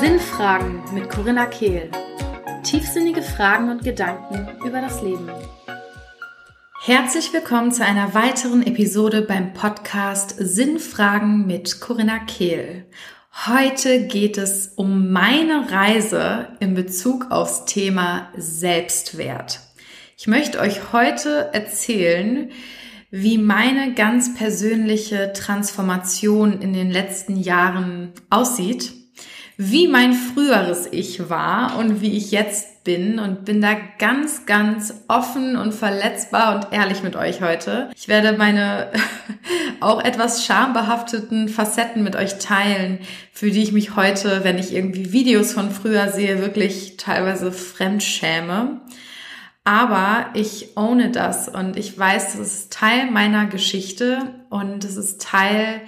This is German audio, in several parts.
Sinnfragen mit Corinna Kehl. Tiefsinnige Fragen und Gedanken über das Leben. Herzlich willkommen zu einer weiteren Episode beim Podcast Sinnfragen mit Corinna Kehl. Heute geht es um meine Reise in Bezug aufs Thema Selbstwert. Ich möchte euch heute erzählen, wie meine ganz persönliche Transformation in den letzten Jahren aussieht wie mein früheres Ich war und wie ich jetzt bin und bin da ganz, ganz offen und verletzbar und ehrlich mit euch heute. Ich werde meine auch etwas schambehafteten Facetten mit euch teilen, für die ich mich heute, wenn ich irgendwie Videos von früher sehe, wirklich teilweise fremd schäme. Aber ich ohne das und ich weiß, das ist Teil meiner Geschichte und es ist Teil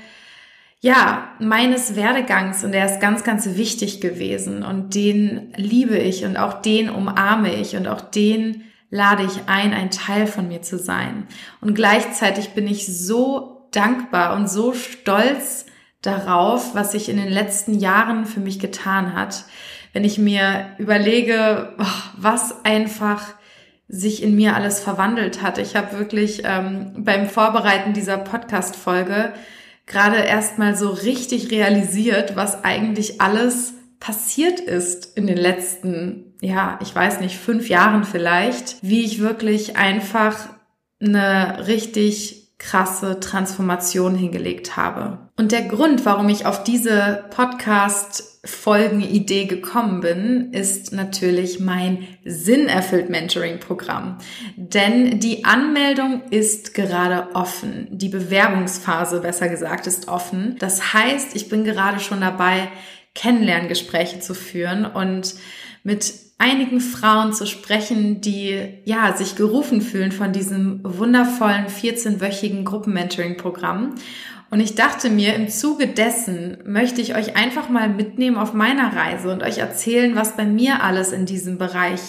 ja, meines Werdegangs und der ist ganz, ganz wichtig gewesen und den liebe ich und auch den umarme ich und auch den lade ich ein, ein Teil von mir zu sein. Und gleichzeitig bin ich so dankbar und so stolz darauf, was sich in den letzten Jahren für mich getan hat. Wenn ich mir überlege, was einfach sich in mir alles verwandelt hat. Ich habe wirklich ähm, beim Vorbereiten dieser Podcast-Folge gerade erstmal so richtig realisiert, was eigentlich alles passiert ist in den letzten, ja, ich weiß nicht, fünf Jahren vielleicht, wie ich wirklich einfach eine richtig krasse Transformation hingelegt habe. Und der Grund, warum ich auf diese Podcast-Folgen-Idee gekommen bin, ist natürlich mein Sinnerfüllt Mentoring-Programm. Denn die Anmeldung ist gerade offen. Die Bewerbungsphase, besser gesagt, ist offen. Das heißt, ich bin gerade schon dabei, Kennenlerngespräche zu führen und mit einigen Frauen zu sprechen, die ja sich gerufen fühlen von diesem wundervollen 14-wöchigen Gruppenmentoring-Programm. Und ich dachte mir, im Zuge dessen möchte ich euch einfach mal mitnehmen auf meiner Reise und euch erzählen, was bei mir alles in diesem Bereich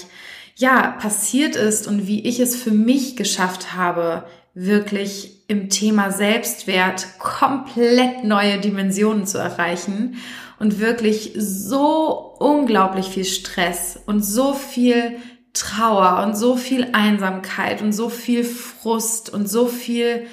ja passiert ist und wie ich es für mich geschafft habe, wirklich im Thema Selbstwert komplett neue Dimensionen zu erreichen und wirklich so unglaublich viel Stress und so viel Trauer und so viel Einsamkeit und so viel Frust und so viel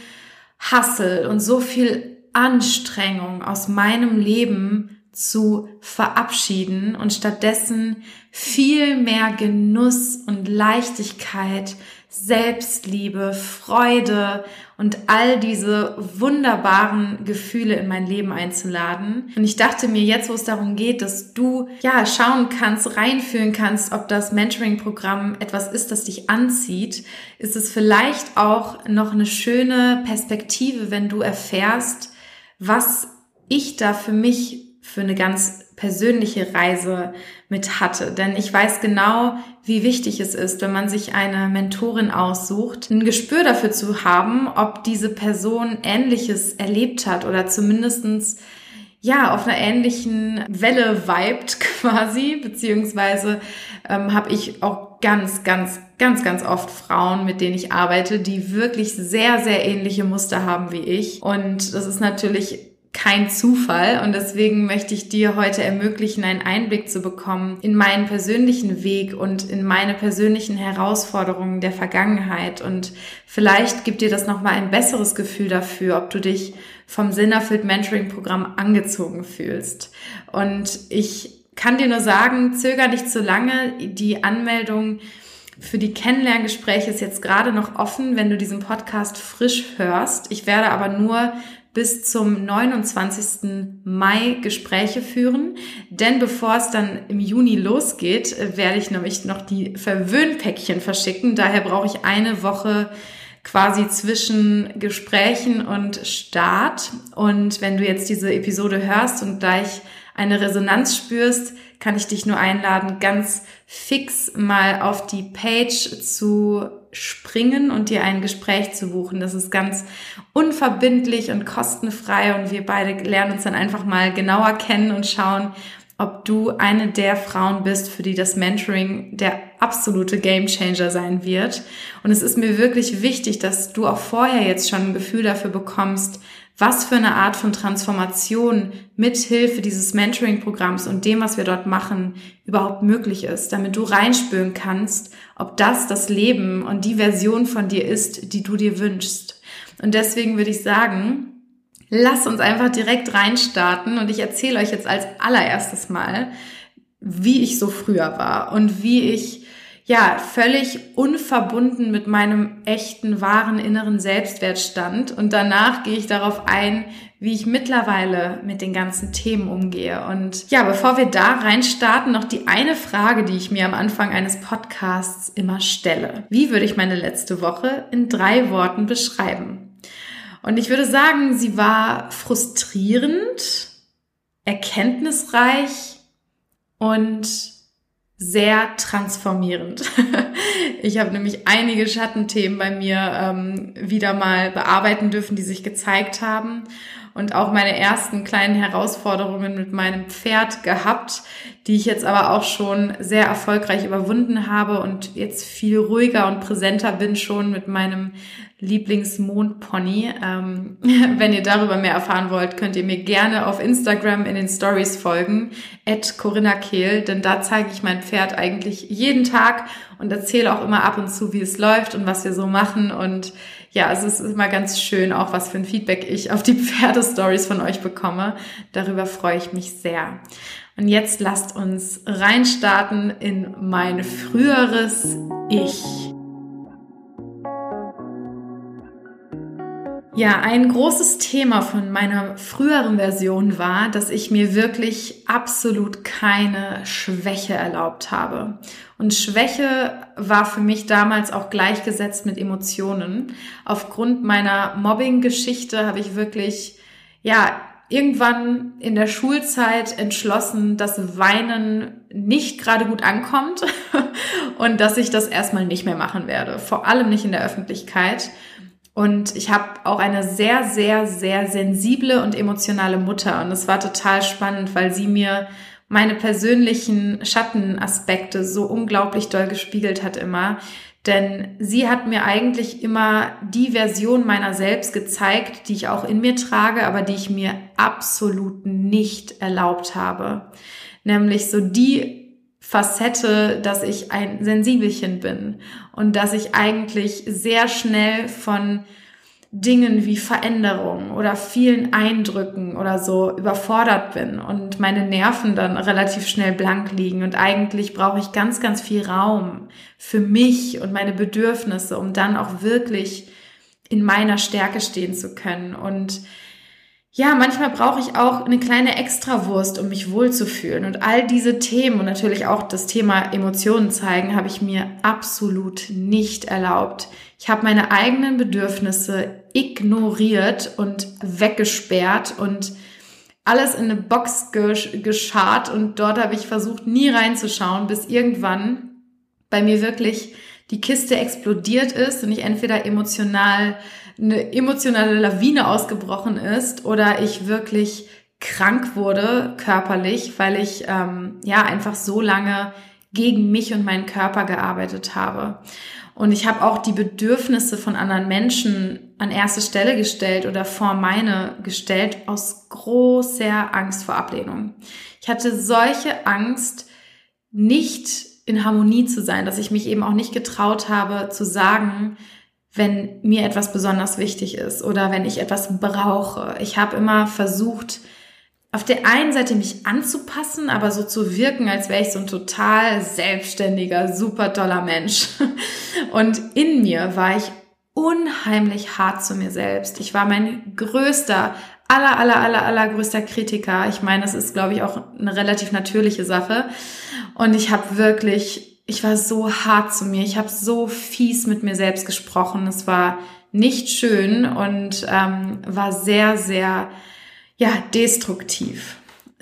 Hassel und so viel Anstrengung aus meinem Leben zu verabschieden und stattdessen viel mehr Genuss und Leichtigkeit, Selbstliebe, Freude und all diese wunderbaren Gefühle in mein Leben einzuladen. Und ich dachte mir jetzt, wo es darum geht, dass du ja schauen kannst, reinfühlen kannst, ob das Mentoring-Programm etwas ist, das dich anzieht, ist es vielleicht auch noch eine schöne Perspektive, wenn du erfährst, was ich da für mich für eine ganz persönliche Reise mit hatte. Denn ich weiß genau, wie wichtig es ist, wenn man sich eine Mentorin aussucht, ein Gespür dafür zu haben, ob diese Person Ähnliches erlebt hat oder zumindestens ja, auf einer ähnlichen Welle vibet quasi, beziehungsweise ähm, habe ich auch ganz, ganz, ganz, ganz oft Frauen, mit denen ich arbeite, die wirklich sehr, sehr ähnliche Muster haben wie ich. Und das ist natürlich kein Zufall und deswegen möchte ich dir heute ermöglichen, einen Einblick zu bekommen in meinen persönlichen Weg und in meine persönlichen Herausforderungen der Vergangenheit und vielleicht gibt dir das nochmal ein besseres Gefühl dafür, ob du dich vom Sinnerfüllt Mentoring Programm angezogen fühlst. Und ich kann dir nur sagen, zöger nicht zu lange. Die Anmeldung für die Kennenlerngespräche ist jetzt gerade noch offen, wenn du diesen Podcast frisch hörst. Ich werde aber nur bis zum 29. Mai Gespräche führen. Denn bevor es dann im Juni losgeht, werde ich nämlich noch die Verwöhnpäckchen verschicken. Daher brauche ich eine Woche quasi zwischen Gesprächen und Start. Und wenn du jetzt diese Episode hörst und gleich eine Resonanz spürst, kann ich dich nur einladen, ganz fix mal auf die Page zu springen und dir ein Gespräch zu buchen. Das ist ganz unverbindlich und kostenfrei und wir beide lernen uns dann einfach mal genauer kennen und schauen, ob du eine der Frauen bist, für die das Mentoring der absolute Gamechanger sein wird. Und es ist mir wirklich wichtig, dass du auch vorher jetzt schon ein Gefühl dafür bekommst, was für eine Art von Transformation mithilfe dieses Mentoring-Programms und dem, was wir dort machen, überhaupt möglich ist, damit du reinspüren kannst, ob das das Leben und die Version von dir ist, die du dir wünschst. Und deswegen würde ich sagen, Lass uns einfach direkt reinstarten und ich erzähle euch jetzt als allererstes mal, wie ich so früher war und wie ich ja völlig unverbunden mit meinem echten, wahren inneren Selbstwert stand. Und danach gehe ich darauf ein, wie ich mittlerweile mit den ganzen Themen umgehe. Und ja, bevor wir da reinstarten, noch die eine Frage, die ich mir am Anfang eines Podcasts immer stelle. Wie würde ich meine letzte Woche in drei Worten beschreiben? Und ich würde sagen, sie war frustrierend, erkenntnisreich und sehr transformierend. Ich habe nämlich einige Schattenthemen bei mir ähm, wieder mal bearbeiten dürfen, die sich gezeigt haben und auch meine ersten kleinen Herausforderungen mit meinem Pferd gehabt, die ich jetzt aber auch schon sehr erfolgreich überwunden habe und jetzt viel ruhiger und präsenter bin schon mit meinem Lieblingsmondpony. Ähm, wenn ihr darüber mehr erfahren wollt, könnt ihr mir gerne auf Instagram in den Stories folgen, at Corinna Kehl, denn da zeige ich mein Pferd eigentlich jeden Tag und erzähle auch immer ab und zu, wie es läuft und was wir so machen und ja, es ist immer ganz schön, auch was für ein Feedback ich auf die Pferdestories von euch bekomme. Darüber freue ich mich sehr. Und jetzt lasst uns reinstarten in mein früheres Ich. Ja, ein großes Thema von meiner früheren Version war, dass ich mir wirklich absolut keine Schwäche erlaubt habe. Und Schwäche war für mich damals auch gleichgesetzt mit Emotionen. Aufgrund meiner Mobbing-Geschichte habe ich wirklich, ja, irgendwann in der Schulzeit entschlossen, dass Weinen nicht gerade gut ankommt und dass ich das erstmal nicht mehr machen werde. Vor allem nicht in der Öffentlichkeit. Und ich habe auch eine sehr, sehr, sehr sensible und emotionale Mutter. Und es war total spannend, weil sie mir meine persönlichen Schattenaspekte so unglaublich doll gespiegelt hat immer. Denn sie hat mir eigentlich immer die Version meiner selbst gezeigt, die ich auch in mir trage, aber die ich mir absolut nicht erlaubt habe. Nämlich so die Facette, dass ich ein Sensibelchen bin und dass ich eigentlich sehr schnell von Dingen wie Veränderung oder vielen Eindrücken oder so überfordert bin und meine Nerven dann relativ schnell blank liegen. Und eigentlich brauche ich ganz, ganz viel Raum für mich und meine Bedürfnisse, um dann auch wirklich in meiner Stärke stehen zu können. Und ja, manchmal brauche ich auch eine kleine Extrawurst, um mich wohlzufühlen. Und all diese Themen und natürlich auch das Thema Emotionen zeigen, habe ich mir absolut nicht erlaubt. Ich habe meine eigenen Bedürfnisse ignoriert und weggesperrt und alles in eine Box geschart und dort habe ich versucht, nie reinzuschauen, bis irgendwann bei mir wirklich die Kiste explodiert ist und ich entweder emotional eine emotionale Lawine ausgebrochen ist oder ich wirklich krank wurde körperlich, weil ich ähm, ja einfach so lange gegen mich und meinen Körper gearbeitet habe. Und ich habe auch die Bedürfnisse von anderen Menschen an erste Stelle gestellt oder vor meine gestellt aus großer Angst vor Ablehnung. Ich hatte solche Angst, nicht in Harmonie zu sein, dass ich mich eben auch nicht getraut habe zu sagen, wenn mir etwas besonders wichtig ist oder wenn ich etwas brauche. Ich habe immer versucht, auf der einen Seite mich anzupassen, aber so zu wirken, als wäre ich so ein total selbstständiger, super toller Mensch. Und in mir war ich unheimlich hart zu mir selbst. Ich war mein größter, aller, aller, aller, aller größter Kritiker. Ich meine, das ist, glaube ich, auch eine relativ natürliche Sache. Und ich habe wirklich ich war so hart zu mir, ich habe so fies mit mir selbst gesprochen. Es war nicht schön und ähm, war sehr, sehr, ja, destruktiv.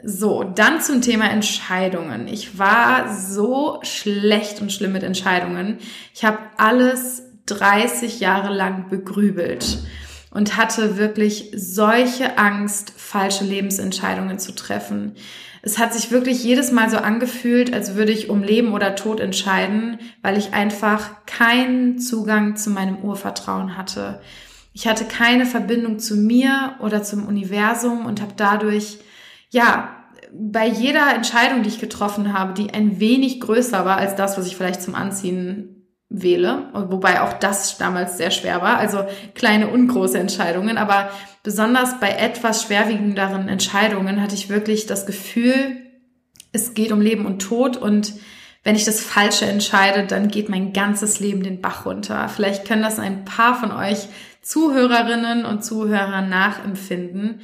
So, dann zum Thema Entscheidungen. Ich war so schlecht und schlimm mit Entscheidungen. Ich habe alles 30 Jahre lang begrübelt und hatte wirklich solche Angst, falsche Lebensentscheidungen zu treffen. Es hat sich wirklich jedes Mal so angefühlt, als würde ich um Leben oder Tod entscheiden, weil ich einfach keinen Zugang zu meinem Urvertrauen hatte. Ich hatte keine Verbindung zu mir oder zum Universum und habe dadurch, ja, bei jeder Entscheidung, die ich getroffen habe, die ein wenig größer war als das, was ich vielleicht zum Anziehen wähle, wobei auch das damals sehr schwer war, also kleine und große Entscheidungen, aber besonders bei etwas schwerwiegenderen Entscheidungen hatte ich wirklich das Gefühl, es geht um Leben und Tod und wenn ich das Falsche entscheide, dann geht mein ganzes Leben den Bach runter. Vielleicht können das ein paar von euch Zuhörerinnen und Zuhörer nachempfinden.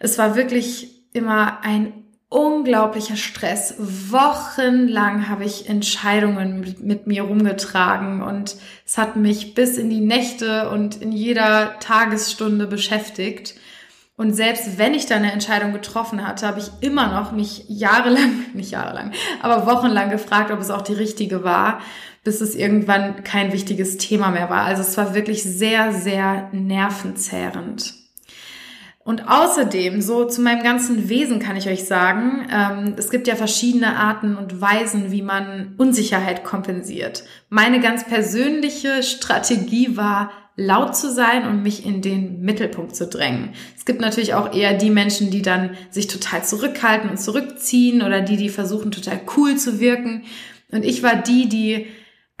Es war wirklich immer ein unglaublicher Stress. Wochenlang habe ich Entscheidungen mit, mir rumgetragen und es hat mich bis in die Nächte und in jeder Tagesstunde beschäftigt. Und selbst wenn ich dann eine Entscheidung getroffen hatte, habe ich immer noch mich jahrelang, nicht jahrelang, aber wochenlang gefragt, ob es auch die richtige war, bis es irgendwann kein wichtiges Thema mehr war. Also es war wirklich sehr, sehr nervenzehrend. Und außerdem, so zu meinem ganzen Wesen kann ich euch sagen, ähm, es gibt ja verschiedene Arten und Weisen, wie man Unsicherheit kompensiert. Meine ganz persönliche Strategie war, laut zu sein und mich in den Mittelpunkt zu drängen. Es gibt natürlich auch eher die Menschen, die dann sich total zurückhalten und zurückziehen oder die, die versuchen, total cool zu wirken. Und ich war die, die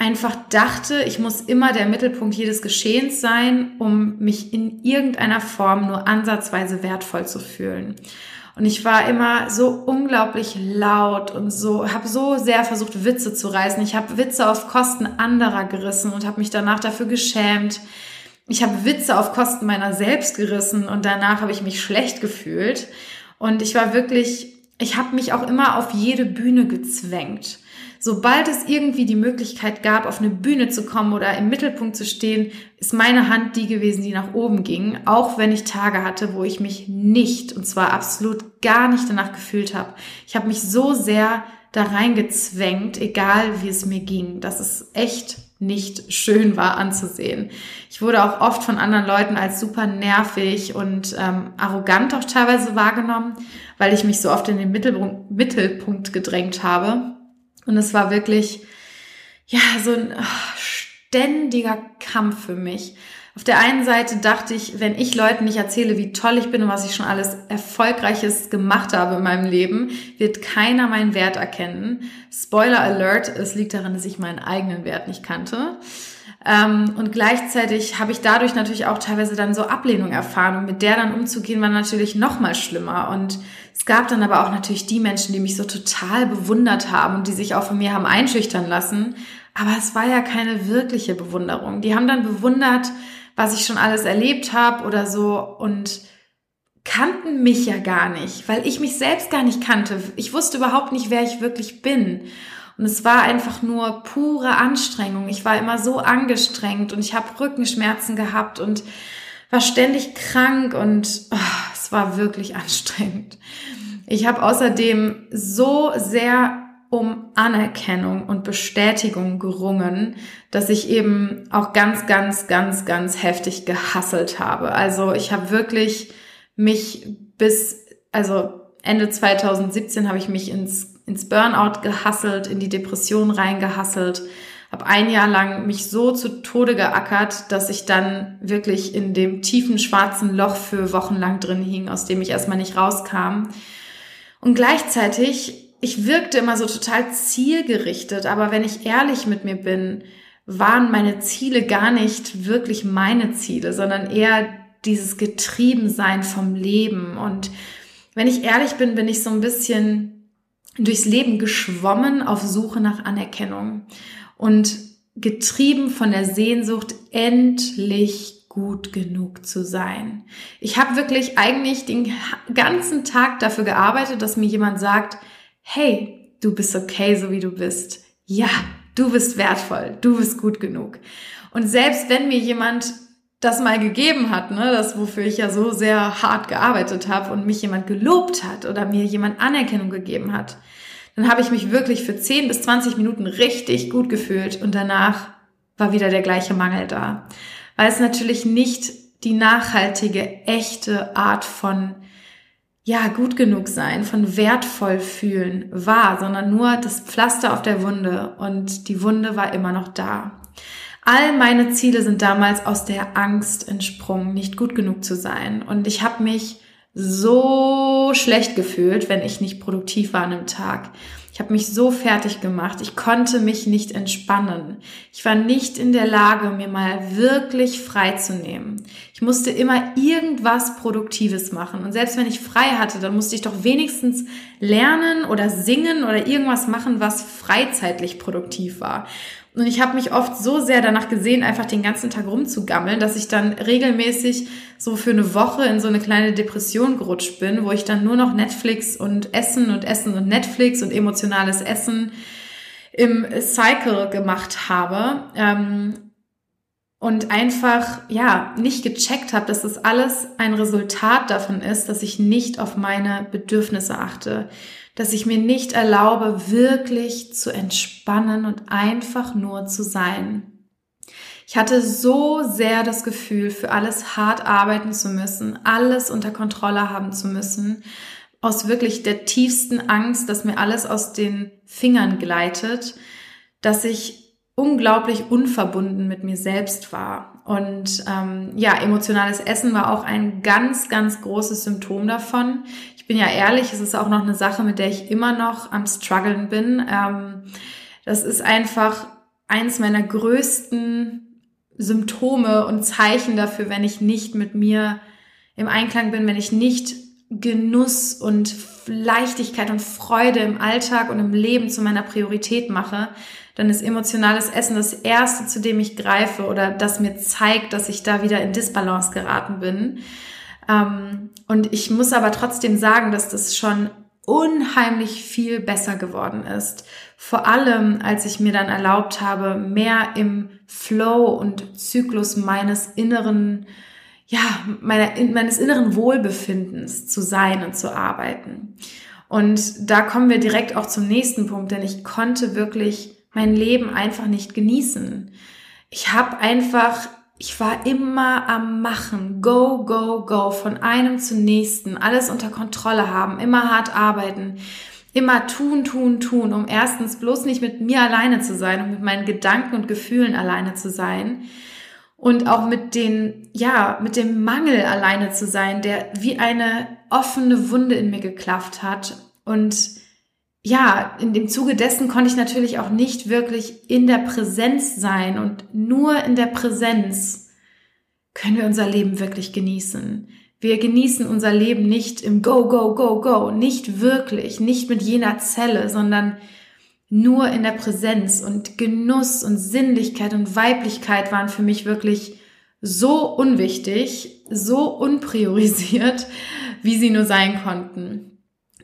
einfach dachte, ich muss immer der Mittelpunkt jedes Geschehens sein, um mich in irgendeiner Form nur ansatzweise wertvoll zu fühlen. Und ich war immer so unglaublich laut und so, habe so sehr versucht, Witze zu reißen. Ich habe Witze auf Kosten anderer gerissen und habe mich danach dafür geschämt. Ich habe Witze auf Kosten meiner selbst gerissen und danach habe ich mich schlecht gefühlt. Und ich war wirklich, ich habe mich auch immer auf jede Bühne gezwängt. Sobald es irgendwie die Möglichkeit gab, auf eine Bühne zu kommen oder im Mittelpunkt zu stehen, ist meine Hand die gewesen, die nach oben ging, auch wenn ich Tage hatte, wo ich mich nicht, und zwar absolut gar nicht danach gefühlt habe. Ich habe mich so sehr da reingezwängt, egal wie es mir ging, dass es echt nicht schön war anzusehen. Ich wurde auch oft von anderen Leuten als super nervig und ähm, arrogant auch teilweise wahrgenommen, weil ich mich so oft in den Mittelpunkt gedrängt habe. Und es war wirklich, ja, so ein ach, ständiger Kampf für mich. Auf der einen Seite dachte ich, wenn ich Leuten nicht erzähle, wie toll ich bin und was ich schon alles Erfolgreiches gemacht habe in meinem Leben, wird keiner meinen Wert erkennen. Spoiler Alert, es liegt daran, dass ich meinen eigenen Wert nicht kannte. Ähm, und gleichzeitig habe ich dadurch natürlich auch teilweise dann so Ablehnung erfahren und mit der dann umzugehen war natürlich noch mal schlimmer. Und es gab dann aber auch natürlich die Menschen, die mich so total bewundert haben und die sich auch von mir haben einschüchtern lassen. Aber es war ja keine wirkliche Bewunderung. Die haben dann bewundert, was ich schon alles erlebt habe oder so und kannten mich ja gar nicht, weil ich mich selbst gar nicht kannte. Ich wusste überhaupt nicht, wer ich wirklich bin. Und es war einfach nur pure Anstrengung. Ich war immer so angestrengt und ich habe Rückenschmerzen gehabt und war ständig krank und oh, es war wirklich anstrengend. Ich habe außerdem so sehr um Anerkennung und Bestätigung gerungen, dass ich eben auch ganz, ganz, ganz, ganz heftig gehasselt habe. Also ich habe wirklich mich bis, also Ende 2017 habe ich mich ins ins Burnout gehasselt, in die Depression reingehasselt, habe ein Jahr lang mich so zu Tode geackert, dass ich dann wirklich in dem tiefen schwarzen Loch für Wochenlang drin hing, aus dem ich erstmal nicht rauskam. Und gleichzeitig, ich wirkte immer so total zielgerichtet, aber wenn ich ehrlich mit mir bin, waren meine Ziele gar nicht wirklich meine Ziele, sondern eher dieses Getriebensein vom Leben. Und wenn ich ehrlich bin, bin ich so ein bisschen durchs Leben geschwommen auf Suche nach Anerkennung und getrieben von der Sehnsucht, endlich gut genug zu sein. Ich habe wirklich eigentlich den ganzen Tag dafür gearbeitet, dass mir jemand sagt, hey, du bist okay, so wie du bist. Ja, du bist wertvoll, du bist gut genug. Und selbst wenn mir jemand das mal gegeben hat, ne, das wofür ich ja so sehr hart gearbeitet habe und mich jemand gelobt hat oder mir jemand Anerkennung gegeben hat, dann habe ich mich wirklich für 10 bis 20 Minuten richtig gut gefühlt und danach war wieder der gleiche Mangel da. Weil es natürlich nicht die nachhaltige, echte Art von ja, gut genug sein, von wertvoll fühlen war, sondern nur das Pflaster auf der Wunde und die Wunde war immer noch da. All meine Ziele sind damals aus der Angst entsprungen, nicht gut genug zu sein. Und ich habe mich so schlecht gefühlt, wenn ich nicht produktiv war an einem Tag. Ich habe mich so fertig gemacht. Ich konnte mich nicht entspannen. Ich war nicht in der Lage, mir mal wirklich frei zu nehmen. Ich musste immer irgendwas Produktives machen. Und selbst wenn ich frei hatte, dann musste ich doch wenigstens lernen oder singen oder irgendwas machen, was freizeitlich produktiv war. Und ich habe mich oft so sehr danach gesehen, einfach den ganzen Tag rumzugammeln, dass ich dann regelmäßig so für eine Woche in so eine kleine Depression gerutscht bin, wo ich dann nur noch Netflix und Essen und Essen und Netflix und emotionales Essen im Cycle gemacht habe. Ähm, und einfach, ja, nicht gecheckt habe, dass das alles ein Resultat davon ist, dass ich nicht auf meine Bedürfnisse achte dass ich mir nicht erlaube, wirklich zu entspannen und einfach nur zu sein. Ich hatte so sehr das Gefühl, für alles hart arbeiten zu müssen, alles unter Kontrolle haben zu müssen, aus wirklich der tiefsten Angst, dass mir alles aus den Fingern gleitet, dass ich unglaublich unverbunden mit mir selbst war. Und ähm, ja, emotionales Essen war auch ein ganz, ganz großes Symptom davon bin ja ehrlich, es ist auch noch eine Sache, mit der ich immer noch am struggeln bin. Ähm, das ist einfach eins meiner größten Symptome und Zeichen dafür, wenn ich nicht mit mir im Einklang bin, wenn ich nicht Genuss und Leichtigkeit und Freude im Alltag und im Leben zu meiner Priorität mache, dann ist emotionales Essen das erste, zu dem ich greife oder das mir zeigt, dass ich da wieder in Disbalance geraten bin. Ähm, und ich muss aber trotzdem sagen, dass das schon unheimlich viel besser geworden ist. Vor allem, als ich mir dann erlaubt habe, mehr im Flow und Zyklus meines inneren, ja, meiner, meines inneren Wohlbefindens zu sein und zu arbeiten. Und da kommen wir direkt auch zum nächsten Punkt, denn ich konnte wirklich mein Leben einfach nicht genießen. Ich habe einfach ich war immer am Machen, go, go, go, von einem zum nächsten, alles unter Kontrolle haben, immer hart arbeiten, immer tun, tun, tun, um erstens bloß nicht mit mir alleine zu sein und mit meinen Gedanken und Gefühlen alleine zu sein und auch mit den, ja, mit dem Mangel alleine zu sein, der wie eine offene Wunde in mir geklafft hat. Und ja, in dem Zuge dessen konnte ich natürlich auch nicht wirklich in der Präsenz sein und nur in der Präsenz können wir unser Leben wirklich genießen. Wir genießen unser Leben nicht im Go, Go, Go, Go, nicht wirklich, nicht mit jener Zelle, sondern nur in der Präsenz und Genuss und Sinnlichkeit und Weiblichkeit waren für mich wirklich so unwichtig, so unpriorisiert, wie sie nur sein konnten.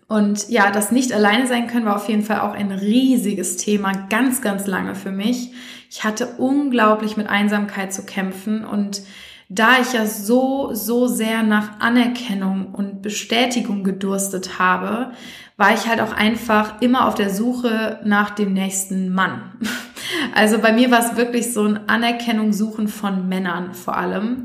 Und ja, das nicht alleine sein können war auf jeden Fall auch ein riesiges Thema, ganz, ganz lange für mich. Ich hatte unglaublich mit Einsamkeit zu kämpfen und da ich ja so, so sehr nach Anerkennung und Bestätigung gedurstet habe, war ich halt auch einfach immer auf der Suche nach dem nächsten Mann. Also bei mir war es wirklich so ein Anerkennung suchen von Männern vor allem.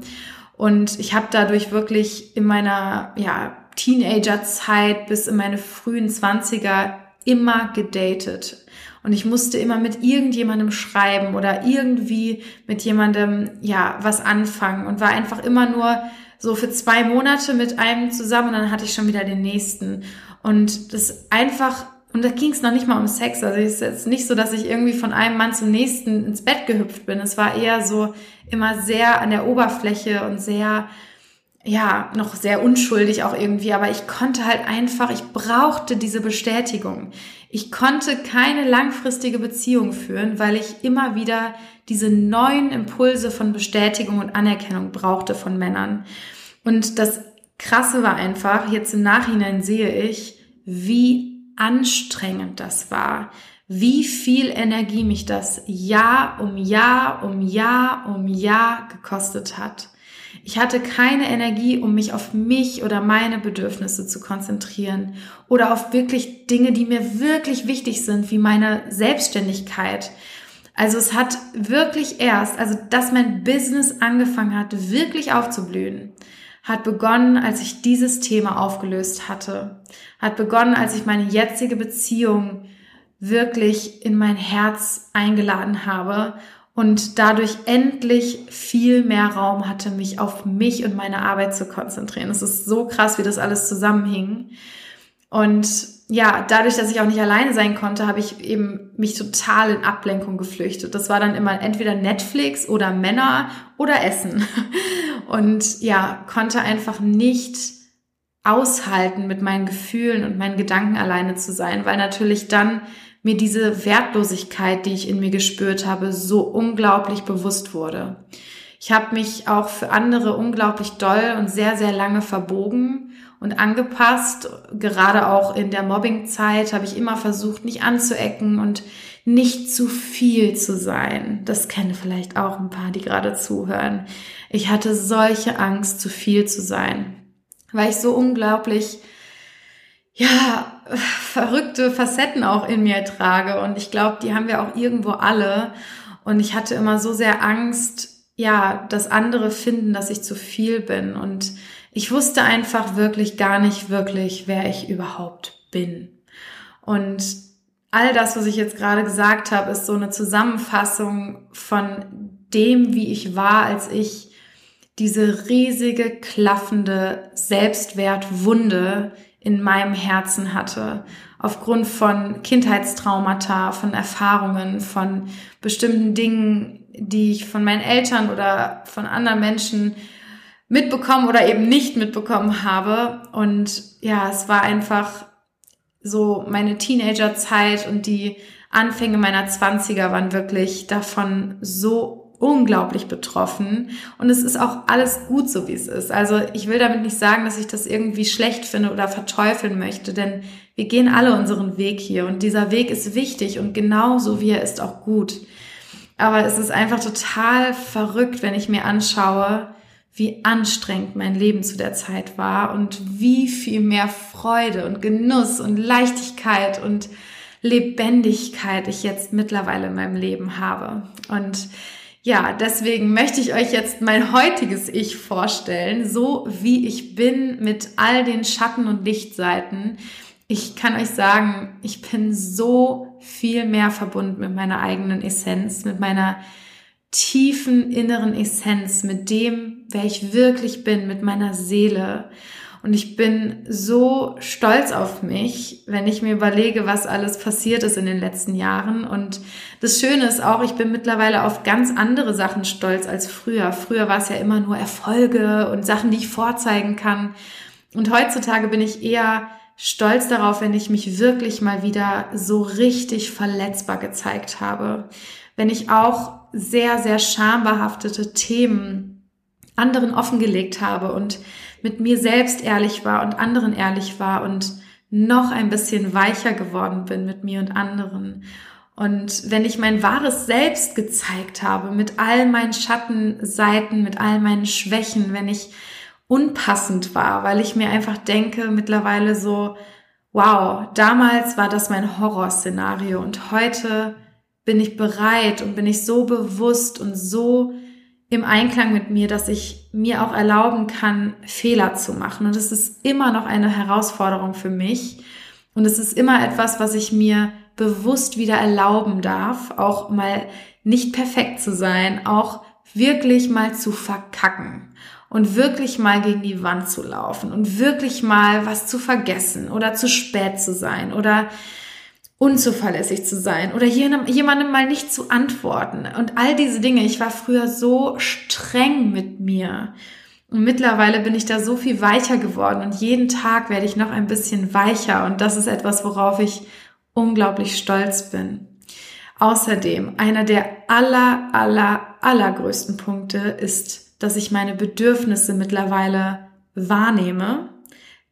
Und ich habe dadurch wirklich in meiner ja, Teenagerzeit bis in meine frühen Zwanziger immer gedatet. Und ich musste immer mit irgendjemandem schreiben oder irgendwie mit jemandem, ja, was anfangen und war einfach immer nur so für zwei Monate mit einem zusammen und dann hatte ich schon wieder den nächsten. Und das einfach, und da ging es noch nicht mal um Sex. Also es ist jetzt nicht so, dass ich irgendwie von einem Mann zum nächsten ins Bett gehüpft bin. Es war eher so immer sehr an der Oberfläche und sehr ja, noch sehr unschuldig auch irgendwie, aber ich konnte halt einfach, ich brauchte diese Bestätigung. Ich konnte keine langfristige Beziehung führen, weil ich immer wieder diese neuen Impulse von Bestätigung und Anerkennung brauchte von Männern. Und das Krasse war einfach, jetzt im Nachhinein sehe ich, wie anstrengend das war, wie viel Energie mich das Jahr um Jahr um Jahr um Jahr gekostet hat. Ich hatte keine Energie, um mich auf mich oder meine Bedürfnisse zu konzentrieren oder auf wirklich Dinge, die mir wirklich wichtig sind, wie meine Selbstständigkeit. Also es hat wirklich erst, also dass mein Business angefangen hat, wirklich aufzublühen, hat begonnen, als ich dieses Thema aufgelöst hatte. Hat begonnen, als ich meine jetzige Beziehung wirklich in mein Herz eingeladen habe und dadurch endlich viel mehr Raum hatte, mich auf mich und meine Arbeit zu konzentrieren. Es ist so krass, wie das alles zusammenhing. Und ja, dadurch, dass ich auch nicht alleine sein konnte, habe ich eben mich total in Ablenkung geflüchtet. Das war dann immer entweder Netflix oder Männer oder Essen. Und ja, konnte einfach nicht aushalten, mit meinen Gefühlen und meinen Gedanken alleine zu sein, weil natürlich dann mir diese Wertlosigkeit, die ich in mir gespürt habe, so unglaublich bewusst wurde. Ich habe mich auch für andere unglaublich doll und sehr, sehr lange verbogen und angepasst. Gerade auch in der Mobbingzeit habe ich immer versucht, nicht anzuecken und nicht zu viel zu sein. Das kennen vielleicht auch ein paar, die gerade zuhören. Ich hatte solche Angst, zu viel zu sein, weil ich so unglaublich, ja, verrückte Facetten auch in mir trage. Und ich glaube, die haben wir auch irgendwo alle. Und ich hatte immer so sehr Angst, ja, dass andere finden, dass ich zu viel bin. Und ich wusste einfach wirklich gar nicht wirklich, wer ich überhaupt bin. Und all das, was ich jetzt gerade gesagt habe, ist so eine Zusammenfassung von dem, wie ich war, als ich diese riesige, klaffende Selbstwertwunde in meinem Herzen hatte. Aufgrund von Kindheitstraumata, von Erfahrungen, von bestimmten Dingen, die ich von meinen Eltern oder von anderen Menschen mitbekommen oder eben nicht mitbekommen habe. Und ja, es war einfach so meine Teenagerzeit und die Anfänge meiner Zwanziger waren wirklich davon so unglaublich betroffen. Und es ist auch alles gut so, wie es ist. Also ich will damit nicht sagen, dass ich das irgendwie schlecht finde oder verteufeln möchte, denn wir gehen alle unseren Weg hier und dieser Weg ist wichtig und genauso wie er ist auch gut. Aber es ist einfach total verrückt, wenn ich mir anschaue, wie anstrengend mein Leben zu der Zeit war und wie viel mehr Freude und Genuss und Leichtigkeit und Lebendigkeit ich jetzt mittlerweile in meinem Leben habe. Und ja, deswegen möchte ich euch jetzt mein heutiges Ich vorstellen, so wie ich bin mit all den Schatten und Lichtseiten. Ich kann euch sagen, ich bin so viel mehr verbunden mit meiner eigenen Essenz, mit meiner tiefen inneren Essenz, mit dem, wer ich wirklich bin, mit meiner Seele. Und ich bin so stolz auf mich, wenn ich mir überlege, was alles passiert ist in den letzten Jahren. Und das Schöne ist auch, ich bin mittlerweile auf ganz andere Sachen stolz als früher. Früher war es ja immer nur Erfolge und Sachen, die ich vorzeigen kann. Und heutzutage bin ich eher stolz darauf, wenn ich mich wirklich mal wieder so richtig verletzbar gezeigt habe. Wenn ich auch sehr, sehr schambehaftete Themen anderen offengelegt habe und mit mir selbst ehrlich war und anderen ehrlich war und noch ein bisschen weicher geworden bin mit mir und anderen. Und wenn ich mein wahres Selbst gezeigt habe, mit all meinen Schattenseiten, mit all meinen Schwächen, wenn ich unpassend war, weil ich mir einfach denke mittlerweile so, wow, damals war das mein Horrorszenario und heute bin ich bereit und bin ich so bewusst und so im Einklang mit mir, dass ich mir auch erlauben kann, Fehler zu machen. Und es ist immer noch eine Herausforderung für mich. Und es ist immer etwas, was ich mir bewusst wieder erlauben darf, auch mal nicht perfekt zu sein, auch wirklich mal zu verkacken und wirklich mal gegen die Wand zu laufen und wirklich mal was zu vergessen oder zu spät zu sein oder unzuverlässig zu sein oder jemandem mal nicht zu antworten und all diese Dinge. Ich war früher so streng mit mir. Und mittlerweile bin ich da so viel weicher geworden und jeden Tag werde ich noch ein bisschen weicher und das ist etwas, worauf ich unglaublich stolz bin. Außerdem, einer der aller, aller, allergrößten Punkte ist, dass ich meine Bedürfnisse mittlerweile wahrnehme.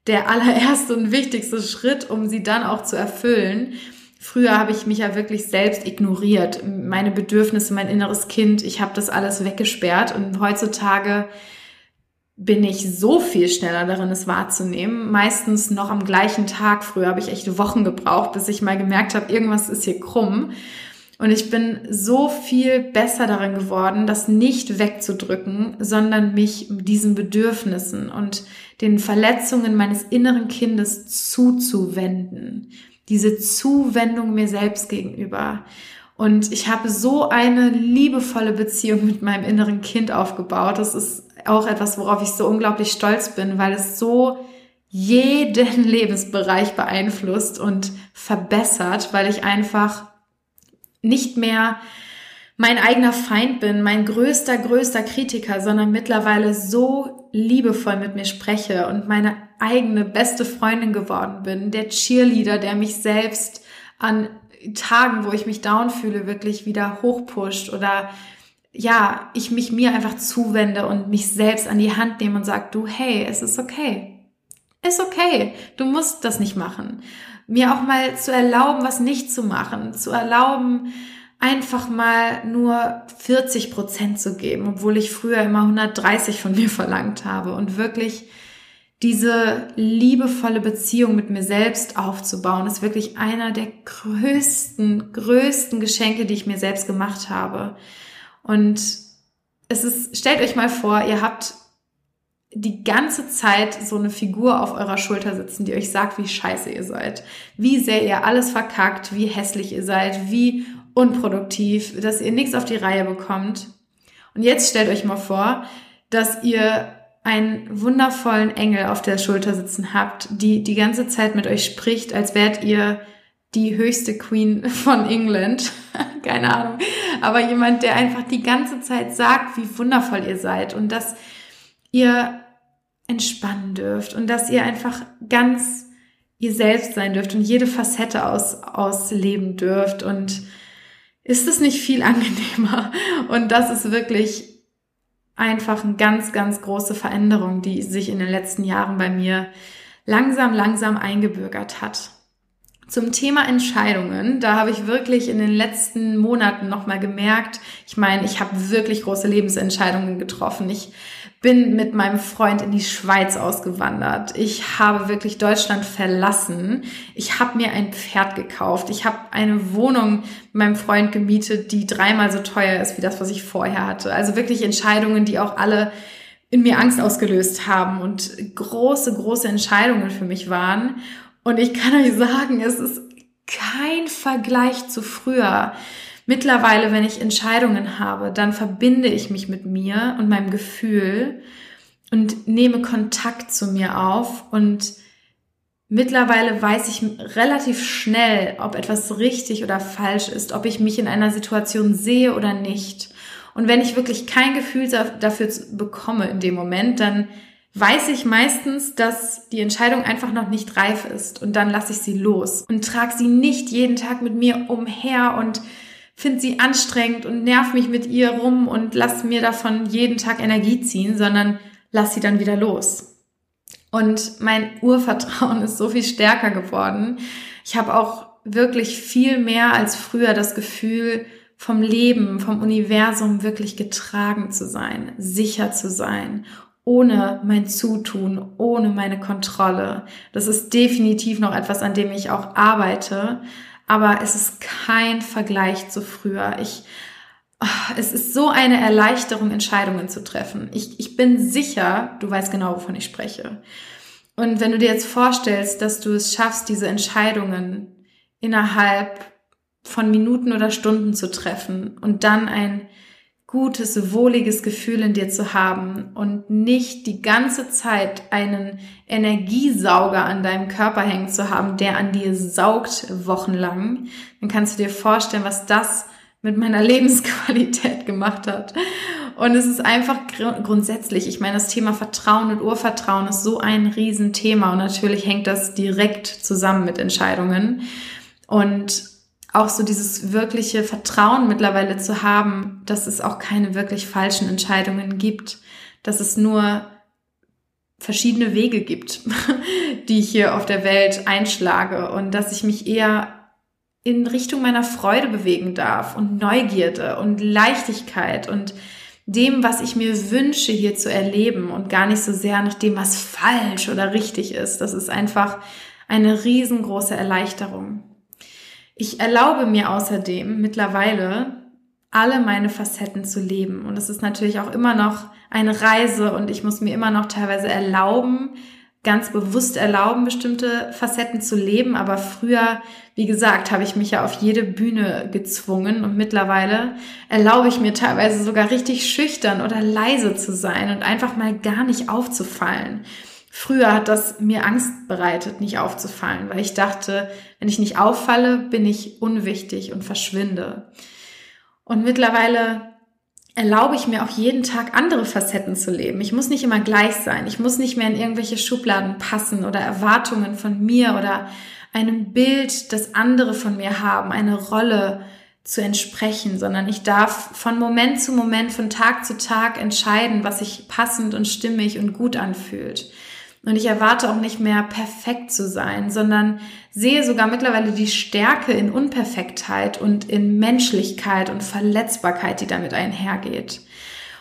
Der allererste und wichtigste Schritt, um sie dann auch zu erfüllen, Früher habe ich mich ja wirklich selbst ignoriert, meine Bedürfnisse, mein inneres Kind, ich habe das alles weggesperrt und heutzutage bin ich so viel schneller darin, es wahrzunehmen. Meistens noch am gleichen Tag. Früher habe ich echt Wochen gebraucht, bis ich mal gemerkt habe, irgendwas ist hier krumm. Und ich bin so viel besser darin geworden, das nicht wegzudrücken, sondern mich diesen Bedürfnissen und den Verletzungen meines inneren Kindes zuzuwenden diese Zuwendung mir selbst gegenüber. Und ich habe so eine liebevolle Beziehung mit meinem inneren Kind aufgebaut. Das ist auch etwas, worauf ich so unglaublich stolz bin, weil es so jeden Lebensbereich beeinflusst und verbessert, weil ich einfach nicht mehr mein eigener Feind bin, mein größter, größter Kritiker, sondern mittlerweile so liebevoll mit mir spreche und meine eigene beste Freundin geworden bin, der Cheerleader, der mich selbst an Tagen, wo ich mich down fühle, wirklich wieder hochpusht oder ja, ich mich mir einfach zuwende und mich selbst an die Hand nehme und sage, du, hey, es ist okay. Ist okay. Du musst das nicht machen. Mir auch mal zu erlauben, was nicht zu machen, zu erlauben, einfach mal nur 40 Prozent zu geben, obwohl ich früher immer 130 von mir verlangt habe und wirklich diese liebevolle Beziehung mit mir selbst aufzubauen, ist wirklich einer der größten, größten Geschenke, die ich mir selbst gemacht habe. Und es ist, stellt euch mal vor, ihr habt die ganze Zeit so eine Figur auf eurer Schulter sitzen, die euch sagt, wie scheiße ihr seid, wie sehr ihr alles verkackt, wie hässlich ihr seid, wie unproduktiv, dass ihr nichts auf die Reihe bekommt. Und jetzt stellt euch mal vor, dass ihr einen wundervollen Engel auf der Schulter sitzen habt, die die ganze Zeit mit euch spricht, als wärt ihr die höchste Queen von England. Keine Ahnung. Aber jemand, der einfach die ganze Zeit sagt, wie wundervoll ihr seid und dass ihr entspannen dürft und dass ihr einfach ganz ihr selbst sein dürft und jede Facette aus, ausleben dürft und ist es nicht viel angenehmer? Und das ist wirklich einfach eine ganz, ganz große Veränderung, die sich in den letzten Jahren bei mir langsam, langsam eingebürgert hat. Zum Thema Entscheidungen, da habe ich wirklich in den letzten Monaten nochmal gemerkt, ich meine, ich habe wirklich große Lebensentscheidungen getroffen. Ich bin mit meinem Freund in die Schweiz ausgewandert. Ich habe wirklich Deutschland verlassen. Ich habe mir ein Pferd gekauft. Ich habe eine Wohnung mit meinem Freund gemietet, die dreimal so teuer ist wie das, was ich vorher hatte. Also wirklich Entscheidungen, die auch alle in mir Angst ausgelöst haben und große, große Entscheidungen für mich waren. Und ich kann euch sagen, es ist kein Vergleich zu früher. Mittlerweile, wenn ich Entscheidungen habe, dann verbinde ich mich mit mir und meinem Gefühl und nehme Kontakt zu mir auf und mittlerweile weiß ich relativ schnell, ob etwas richtig oder falsch ist, ob ich mich in einer Situation sehe oder nicht. Und wenn ich wirklich kein Gefühl dafür bekomme in dem Moment, dann weiß ich meistens, dass die Entscheidung einfach noch nicht reif ist und dann lasse ich sie los und trage sie nicht jeden Tag mit mir umher und finde sie anstrengend und nerv mich mit ihr rum und lass mir davon jeden Tag Energie ziehen, sondern lass sie dann wieder los. Und mein Urvertrauen ist so viel stärker geworden. Ich habe auch wirklich viel mehr als früher das Gefühl, vom Leben, vom Universum wirklich getragen zu sein, sicher zu sein, ohne mein Zutun, ohne meine Kontrolle. Das ist definitiv noch etwas, an dem ich auch arbeite, aber es ist kein Vergleich zu früher. Ich, ah, es ist so eine Erleichterung, Entscheidungen zu treffen. Ich, ich bin sicher, du weißt genau, wovon ich spreche. Und wenn du dir jetzt vorstellst, dass du es schaffst, diese Entscheidungen innerhalb von Minuten oder Stunden zu treffen und dann ein gutes, wohliges Gefühl in dir zu haben und nicht die ganze Zeit einen Energiesauger an deinem Körper hängen zu haben, der an dir saugt wochenlang, dann kannst du dir vorstellen, was das mit meiner Lebensqualität gemacht hat. Und es ist einfach gr grundsätzlich, ich meine, das Thema Vertrauen und Urvertrauen ist so ein Riesenthema und natürlich hängt das direkt zusammen mit Entscheidungen. Und auch so dieses wirkliche Vertrauen mittlerweile zu haben, dass es auch keine wirklich falschen Entscheidungen gibt, dass es nur verschiedene Wege gibt, die ich hier auf der Welt einschlage und dass ich mich eher in Richtung meiner Freude bewegen darf und Neugierde und Leichtigkeit und dem, was ich mir wünsche, hier zu erleben und gar nicht so sehr nach dem, was falsch oder richtig ist. Das ist einfach eine riesengroße Erleichterung. Ich erlaube mir außerdem mittlerweile, alle meine Facetten zu leben. Und es ist natürlich auch immer noch eine Reise und ich muss mir immer noch teilweise erlauben, ganz bewusst erlauben, bestimmte Facetten zu leben. Aber früher, wie gesagt, habe ich mich ja auf jede Bühne gezwungen und mittlerweile erlaube ich mir teilweise sogar richtig schüchtern oder leise zu sein und einfach mal gar nicht aufzufallen. Früher hat das mir Angst bereitet, nicht aufzufallen, weil ich dachte, wenn ich nicht auffalle, bin ich unwichtig und verschwinde. Und mittlerweile erlaube ich mir auch jeden Tag andere Facetten zu leben. Ich muss nicht immer gleich sein. Ich muss nicht mehr in irgendwelche Schubladen passen oder Erwartungen von mir oder einem Bild, das andere von mir haben, eine Rolle zu entsprechen, sondern ich darf von Moment zu Moment, von Tag zu Tag entscheiden, was sich passend und stimmig und gut anfühlt. Und ich erwarte auch nicht mehr perfekt zu sein, sondern sehe sogar mittlerweile die Stärke in Unperfektheit und in Menschlichkeit und Verletzbarkeit, die damit einhergeht.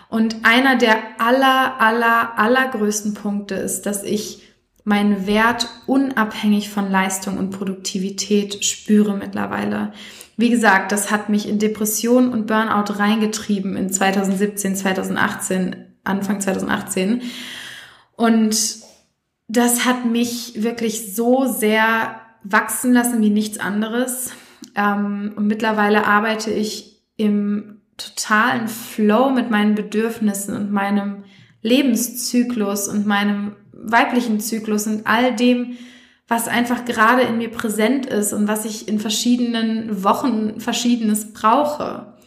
Und einer der aller, aller, allergrößten Punkte ist, dass ich meinen Wert unabhängig von Leistung und Produktivität spüre mittlerweile. Wie gesagt, das hat mich in Depression und Burnout reingetrieben in 2017, 2018, Anfang 2018. Und das hat mich wirklich so sehr wachsen lassen wie nichts anderes. Ähm, und mittlerweile arbeite ich im totalen Flow mit meinen Bedürfnissen und meinem Lebenszyklus und meinem weiblichen Zyklus und all dem, was einfach gerade in mir präsent ist und was ich in verschiedenen Wochen verschiedenes brauche.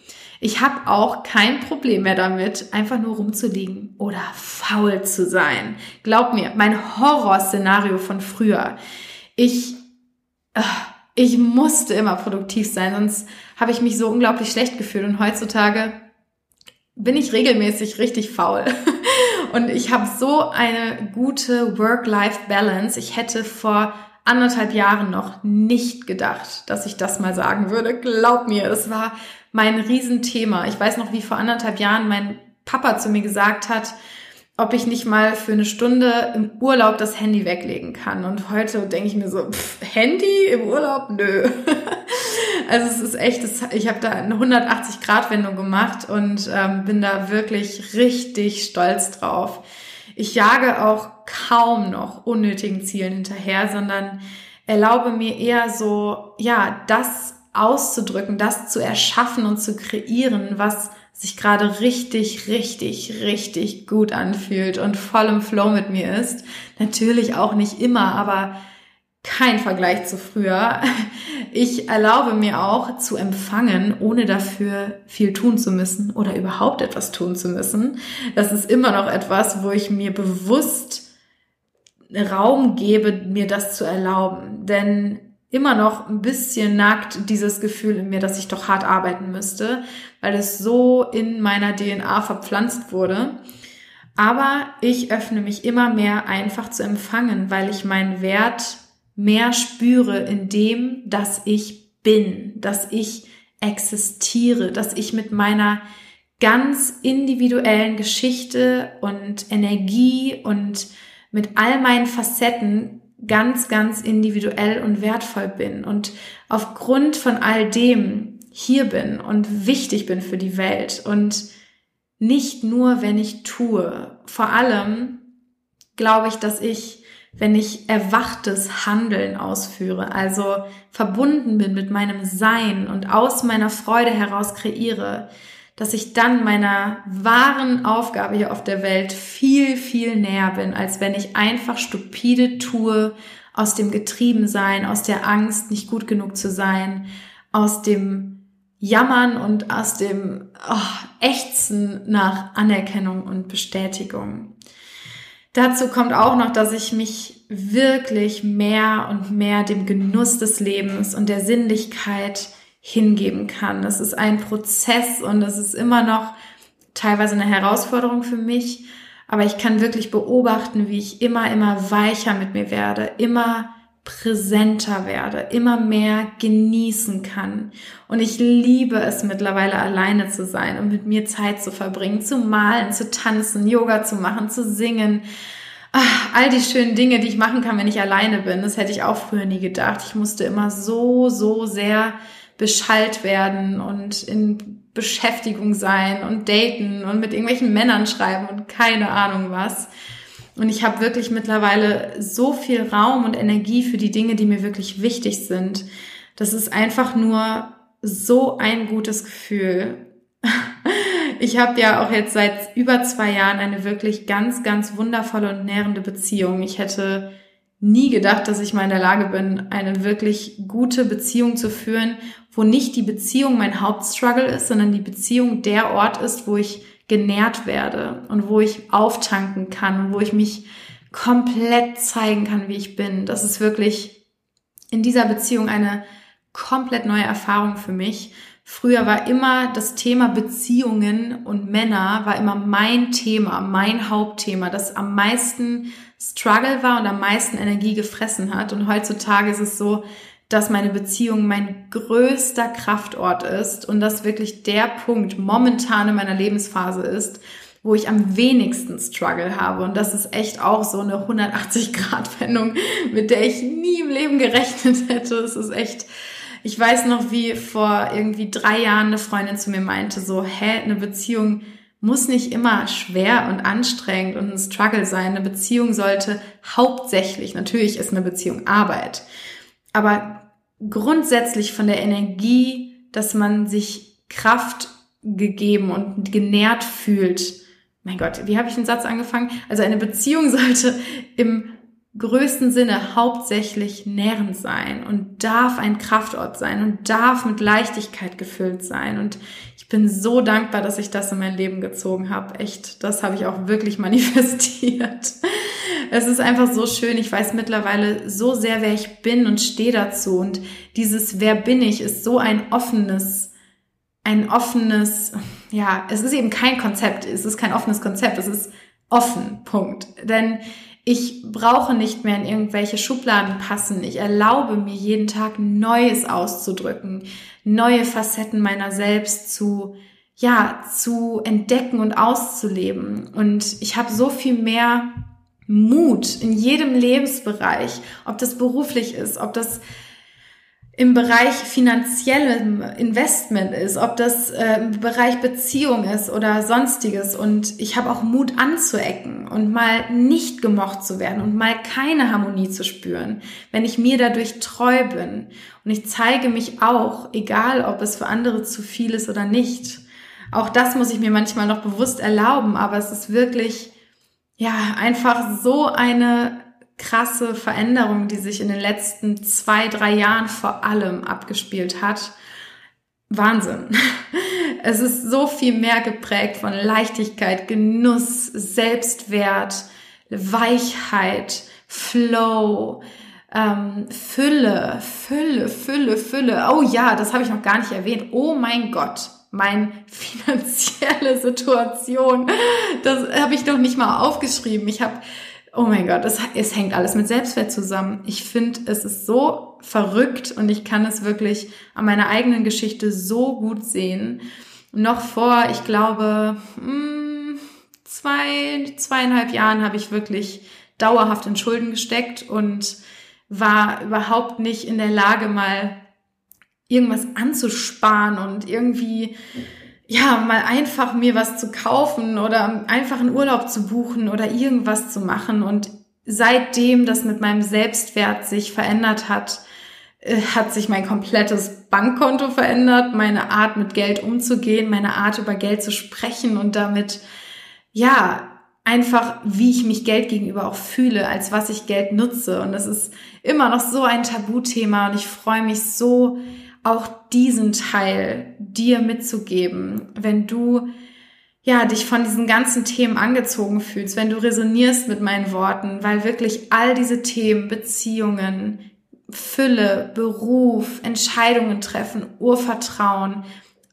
Ich habe auch kein Problem mehr damit, einfach nur rumzuliegen oder faul zu sein. Glaub mir, mein Horrorszenario von früher. Ich, äh, ich musste immer produktiv sein, sonst habe ich mich so unglaublich schlecht gefühlt. Und heutzutage bin ich regelmäßig richtig faul. Und ich habe so eine gute Work-Life-Balance. Ich hätte vor anderthalb Jahren noch nicht gedacht, dass ich das mal sagen würde. Glaub mir, es war mein Riesenthema. Ich weiß noch, wie vor anderthalb Jahren mein Papa zu mir gesagt hat, ob ich nicht mal für eine Stunde im Urlaub das Handy weglegen kann. Und heute denke ich mir so, pff, Handy im Urlaub? Nö. also es ist echt, ich habe da eine 180-Grad-Wendung gemacht und ähm, bin da wirklich richtig stolz drauf. Ich jage auch kaum noch unnötigen Zielen hinterher, sondern erlaube mir eher so, ja, das auszudrücken, das zu erschaffen und zu kreieren, was sich gerade richtig, richtig, richtig gut anfühlt und voll im Flow mit mir ist. Natürlich auch nicht immer, aber kein Vergleich zu früher. Ich erlaube mir auch zu empfangen, ohne dafür viel tun zu müssen oder überhaupt etwas tun zu müssen. Das ist immer noch etwas, wo ich mir bewusst Raum gebe, mir das zu erlauben. Denn immer noch ein bisschen nagt dieses Gefühl in mir, dass ich doch hart arbeiten müsste, weil es so in meiner DNA verpflanzt wurde. Aber ich öffne mich immer mehr einfach zu empfangen, weil ich meinen Wert mehr spüre in dem, dass ich bin, dass ich existiere, dass ich mit meiner ganz individuellen Geschichte und Energie und mit all meinen Facetten ganz, ganz individuell und wertvoll bin und aufgrund von all dem hier bin und wichtig bin für die Welt und nicht nur, wenn ich tue. Vor allem glaube ich, dass ich, wenn ich erwachtes Handeln ausführe, also verbunden bin mit meinem Sein und aus meiner Freude heraus kreiere, dass ich dann meiner wahren Aufgabe hier auf der Welt viel, viel näher bin, als wenn ich einfach stupide tue, aus dem Getriebensein, aus der Angst, nicht gut genug zu sein, aus dem Jammern und aus dem oh, Ächzen nach Anerkennung und Bestätigung. Dazu kommt auch noch, dass ich mich wirklich mehr und mehr dem Genuss des Lebens und der Sinnlichkeit hingeben kann. Es ist ein Prozess und es ist immer noch teilweise eine Herausforderung für mich, aber ich kann wirklich beobachten, wie ich immer, immer weicher mit mir werde, immer präsenter werde, immer mehr genießen kann. Und ich liebe es mittlerweile alleine zu sein und mit mir Zeit zu verbringen, zu malen, zu tanzen, Yoga zu machen, zu singen. Ach, all die schönen Dinge, die ich machen kann, wenn ich alleine bin, das hätte ich auch früher nie gedacht. Ich musste immer so, so sehr beschallt werden und in Beschäftigung sein und daten und mit irgendwelchen Männern schreiben und keine Ahnung was. Und ich habe wirklich mittlerweile so viel Raum und Energie für die Dinge, die mir wirklich wichtig sind. Das ist einfach nur so ein gutes Gefühl. Ich habe ja auch jetzt seit über zwei Jahren eine wirklich ganz, ganz wundervolle und nährende Beziehung. Ich hätte nie gedacht, dass ich mal in der Lage bin, eine wirklich gute Beziehung zu führen, wo nicht die Beziehung mein Hauptstruggle ist, sondern die Beziehung der Ort ist, wo ich genährt werde und wo ich auftanken kann und wo ich mich komplett zeigen kann, wie ich bin. Das ist wirklich in dieser Beziehung eine komplett neue Erfahrung für mich. Früher war immer das Thema Beziehungen und Männer war immer mein Thema, mein Hauptthema, das am meisten Struggle war und am meisten Energie gefressen hat. Und heutzutage ist es so, dass meine Beziehung mein größter Kraftort ist und das wirklich der Punkt momentan in meiner Lebensphase ist, wo ich am wenigsten Struggle habe. Und das ist echt auch so eine 180-Grad-Wendung, mit der ich nie im Leben gerechnet hätte. Es ist echt, ich weiß noch, wie vor irgendwie drei Jahren eine Freundin zu mir meinte, so, hä, eine Beziehung muss nicht immer schwer und anstrengend und ein Struggle sein. Eine Beziehung sollte hauptsächlich, natürlich ist eine Beziehung Arbeit, aber grundsätzlich von der Energie, dass man sich Kraft gegeben und genährt fühlt. Mein Gott, wie habe ich den Satz angefangen? Also eine Beziehung sollte im größten Sinne hauptsächlich nährend sein und darf ein Kraftort sein und darf mit Leichtigkeit gefüllt sein. Und ich bin so dankbar, dass ich das in mein Leben gezogen habe. Echt, das habe ich auch wirklich manifestiert. Es ist einfach so schön. Ich weiß mittlerweile so sehr, wer ich bin und stehe dazu. Und dieses Wer bin ich ist so ein offenes, ein offenes, ja, es ist eben kein Konzept. Es ist kein offenes Konzept. Es ist offen. Punkt. Denn ich brauche nicht mehr in irgendwelche Schubladen passen. Ich erlaube mir jeden Tag Neues auszudrücken, neue Facetten meiner selbst zu, ja, zu entdecken und auszuleben. Und ich habe so viel mehr Mut in jedem Lebensbereich, ob das beruflich ist, ob das im Bereich finanziellem Investment ist, ob das äh, im Bereich Beziehung ist oder sonstiges. Und ich habe auch Mut anzuecken und mal nicht gemocht zu werden und mal keine Harmonie zu spüren, wenn ich mir dadurch treu bin. Und ich zeige mich auch, egal ob es für andere zu viel ist oder nicht. Auch das muss ich mir manchmal noch bewusst erlauben, aber es ist wirklich, ja, einfach so eine krasse Veränderung, die sich in den letzten zwei, drei Jahren vor allem abgespielt hat. Wahnsinn. Es ist so viel mehr geprägt von Leichtigkeit, Genuss, Selbstwert, Weichheit, Flow, ähm, Fülle, Fülle, Fülle, Fülle. Oh ja, das habe ich noch gar nicht erwähnt. Oh mein Gott, meine finanzielle Situation. Das habe ich noch nicht mal aufgeschrieben. Ich habe Oh mein Gott, es, es hängt alles mit Selbstwert zusammen. Ich finde, es ist so verrückt und ich kann es wirklich an meiner eigenen Geschichte so gut sehen. Noch vor, ich glaube, hm, zwei, zweieinhalb Jahren habe ich wirklich dauerhaft in Schulden gesteckt und war überhaupt nicht in der Lage, mal irgendwas anzusparen und irgendwie ja, mal einfach mir was zu kaufen oder einfach einen Urlaub zu buchen oder irgendwas zu machen. Und seitdem das mit meinem Selbstwert sich verändert hat, äh, hat sich mein komplettes Bankkonto verändert, meine Art mit Geld umzugehen, meine Art über Geld zu sprechen und damit, ja, einfach, wie ich mich Geld gegenüber auch fühle, als was ich Geld nutze. Und das ist immer noch so ein Tabuthema und ich freue mich so, auch diesen Teil dir mitzugeben, wenn du ja, dich von diesen ganzen Themen angezogen fühlst, wenn du resonierst mit meinen Worten, weil wirklich all diese Themen, Beziehungen, Fülle, Beruf, Entscheidungen treffen, Urvertrauen,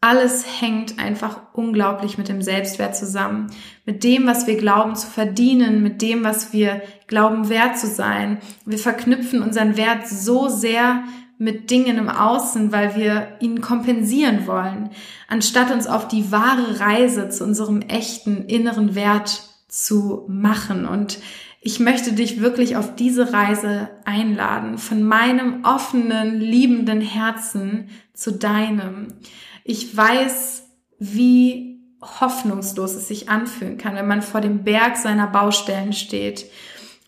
alles hängt einfach unglaublich mit dem Selbstwert zusammen, mit dem, was wir glauben zu verdienen, mit dem, was wir glauben wert zu sein. Wir verknüpfen unseren Wert so sehr mit Dingen im Außen, weil wir ihn kompensieren wollen, anstatt uns auf die wahre Reise zu unserem echten inneren Wert zu machen. Und ich möchte dich wirklich auf diese Reise einladen, von meinem offenen, liebenden Herzen zu deinem. Ich weiß, wie hoffnungslos es sich anfühlen kann, wenn man vor dem Berg seiner Baustellen steht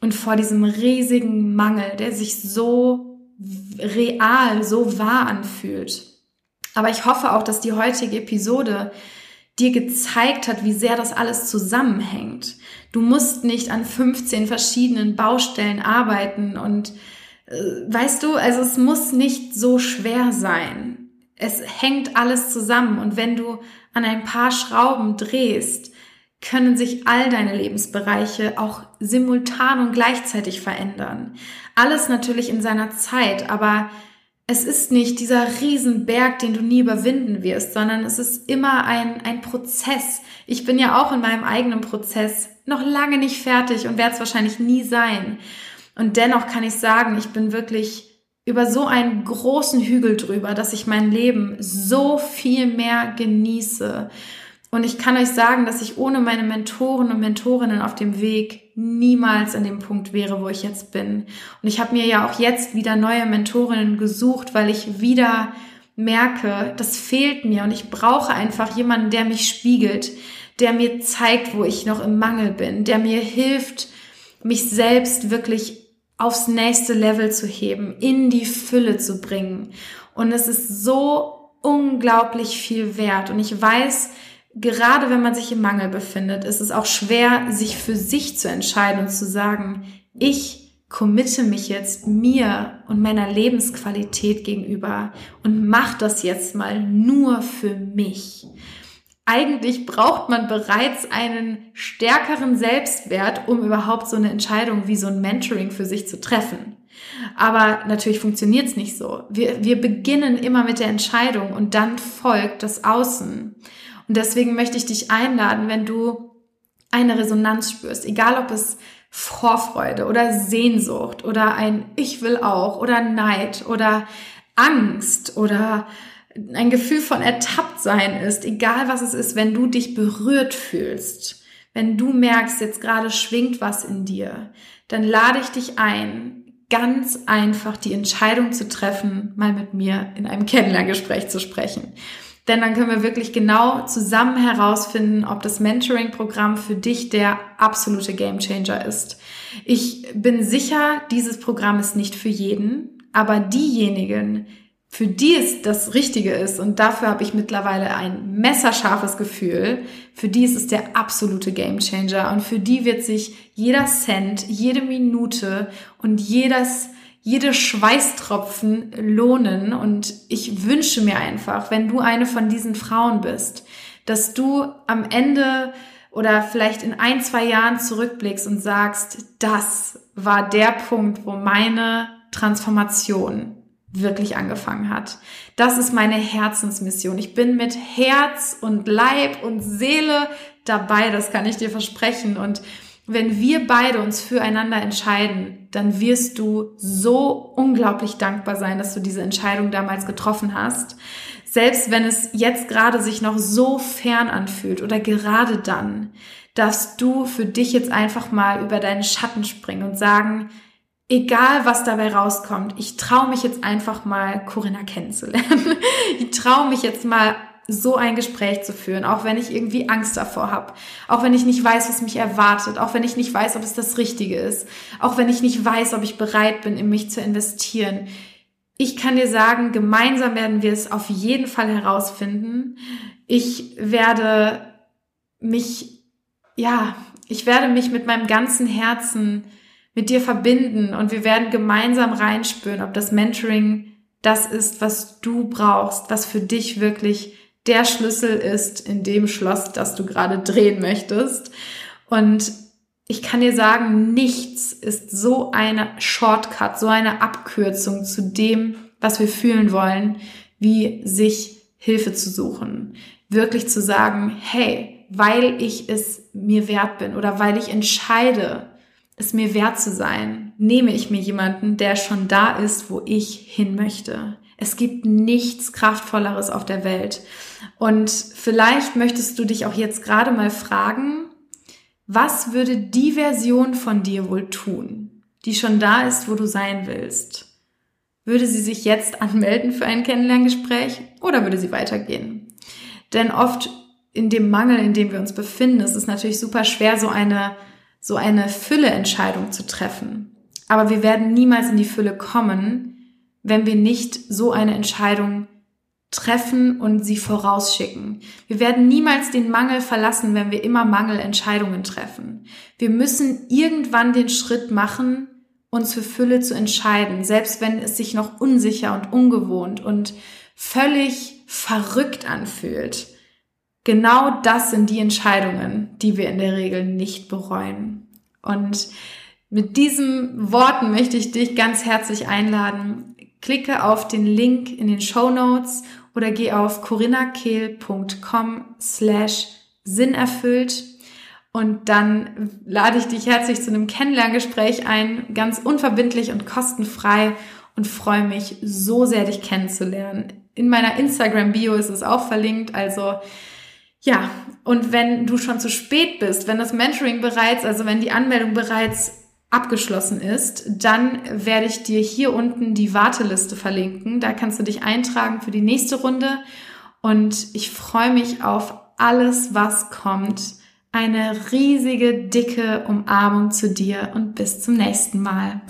und vor diesem riesigen Mangel, der sich so real, so wahr anfühlt. Aber ich hoffe auch, dass die heutige Episode dir gezeigt hat, wie sehr das alles zusammenhängt. Du musst nicht an 15 verschiedenen Baustellen arbeiten und äh, weißt du, also es muss nicht so schwer sein. Es hängt alles zusammen und wenn du an ein paar Schrauben drehst, können sich all deine Lebensbereiche auch simultan und gleichzeitig verändern. Alles natürlich in seiner Zeit, aber es ist nicht dieser Riesenberg, den du nie überwinden wirst, sondern es ist immer ein, ein Prozess. Ich bin ja auch in meinem eigenen Prozess noch lange nicht fertig und werde es wahrscheinlich nie sein. Und dennoch kann ich sagen, ich bin wirklich über so einen großen Hügel drüber, dass ich mein Leben so viel mehr genieße. Und ich kann euch sagen, dass ich ohne meine Mentoren und Mentorinnen auf dem Weg niemals an dem Punkt wäre, wo ich jetzt bin. Und ich habe mir ja auch jetzt wieder neue Mentorinnen gesucht, weil ich wieder merke, das fehlt mir und ich brauche einfach jemanden, der mich spiegelt, der mir zeigt, wo ich noch im Mangel bin, der mir hilft, mich selbst wirklich aufs nächste Level zu heben, in die Fülle zu bringen. Und es ist so unglaublich viel wert. Und ich weiß, gerade wenn man sich im Mangel befindet, ist es auch schwer, sich für sich zu entscheiden und zu sagen, ich committe mich jetzt mir und meiner Lebensqualität gegenüber und mach das jetzt mal nur für mich eigentlich braucht man bereits einen stärkeren Selbstwert, um überhaupt so eine Entscheidung wie so ein Mentoring für sich zu treffen. Aber natürlich funktioniert es nicht so. Wir, wir beginnen immer mit der Entscheidung und dann folgt das Außen. Und deswegen möchte ich dich einladen, wenn du eine Resonanz spürst, egal ob es Vorfreude oder Sehnsucht oder ein Ich will auch oder Neid oder Angst oder ein Gefühl von Ertapptsein ist, egal was es ist, wenn du dich berührt fühlst, wenn du merkst, jetzt gerade schwingt was in dir, dann lade ich dich ein, ganz einfach die Entscheidung zu treffen, mal mit mir in einem Kennenlerngespräch zu sprechen. Denn dann können wir wirklich genau zusammen herausfinden, ob das Mentoring-Programm für dich der absolute Gamechanger ist. Ich bin sicher, dieses Programm ist nicht für jeden, aber diejenigen, für die es das Richtige ist, und dafür habe ich mittlerweile ein messerscharfes Gefühl, für die ist es der absolute Gamechanger und für die wird sich jeder Cent, jede Minute und jedes, jede Schweißtropfen lohnen. Und ich wünsche mir einfach, wenn du eine von diesen Frauen bist, dass du am Ende oder vielleicht in ein, zwei Jahren zurückblickst und sagst, das war der Punkt, wo meine Transformation wirklich angefangen hat. Das ist meine Herzensmission. Ich bin mit Herz und Leib und Seele dabei, das kann ich dir versprechen. Und wenn wir beide uns füreinander entscheiden, dann wirst du so unglaublich dankbar sein, dass du diese Entscheidung damals getroffen hast. Selbst wenn es jetzt gerade sich noch so fern anfühlt oder gerade dann, darfst du für dich jetzt einfach mal über deinen Schatten springen und sagen, egal was dabei rauskommt, ich traue mich jetzt einfach mal Corinna kennenzulernen. ich traue mich jetzt mal so ein Gespräch zu führen, auch wenn ich irgendwie Angst davor habe, auch wenn ich nicht weiß, was mich erwartet, auch wenn ich nicht weiß, ob es das Richtige ist, auch wenn ich nicht weiß, ob ich bereit bin, in mich zu investieren. Ich kann dir sagen, gemeinsam werden wir es auf jeden Fall herausfinden. Ich werde mich, ja, ich werde mich mit meinem ganzen Herzen mit dir verbinden und wir werden gemeinsam reinspüren, ob das Mentoring das ist, was du brauchst, was für dich wirklich der Schlüssel ist in dem Schloss, das du gerade drehen möchtest. Und ich kann dir sagen, nichts ist so eine Shortcut, so eine Abkürzung zu dem, was wir fühlen wollen, wie sich Hilfe zu suchen. Wirklich zu sagen, hey, weil ich es mir wert bin oder weil ich entscheide, es mir wert zu sein, nehme ich mir jemanden, der schon da ist, wo ich hin möchte. Es gibt nichts Kraftvolleres auf der Welt. Und vielleicht möchtest du dich auch jetzt gerade mal fragen, was würde die Version von dir wohl tun, die schon da ist, wo du sein willst? Würde sie sich jetzt anmelden für ein Kennenlerngespräch oder würde sie weitergehen? Denn oft in dem Mangel, in dem wir uns befinden, ist es natürlich super schwer, so eine, so eine Fülle-Entscheidung zu treffen. Aber wir werden niemals in die Fülle kommen, wenn wir nicht so eine Entscheidung treffen und sie vorausschicken. Wir werden niemals den Mangel verlassen, wenn wir immer Mangelentscheidungen treffen. Wir müssen irgendwann den Schritt machen, uns für Fülle zu entscheiden, selbst wenn es sich noch unsicher und ungewohnt und völlig verrückt anfühlt. Genau das sind die Entscheidungen, die wir in der Regel nicht bereuen. Und mit diesen Worten möchte ich dich ganz herzlich einladen. Klicke auf den Link in den Show Notes oder geh auf corinnakehl.com slash sinnerfüllt und dann lade ich dich herzlich zu einem Kennenlerngespräch ein, ganz unverbindlich und kostenfrei und freue mich so sehr, dich kennenzulernen. In meiner Instagram-Bio ist es auch verlinkt, also ja, und wenn du schon zu spät bist, wenn das Mentoring bereits, also wenn die Anmeldung bereits abgeschlossen ist, dann werde ich dir hier unten die Warteliste verlinken. Da kannst du dich eintragen für die nächste Runde. Und ich freue mich auf alles, was kommt. Eine riesige, dicke Umarmung zu dir und bis zum nächsten Mal.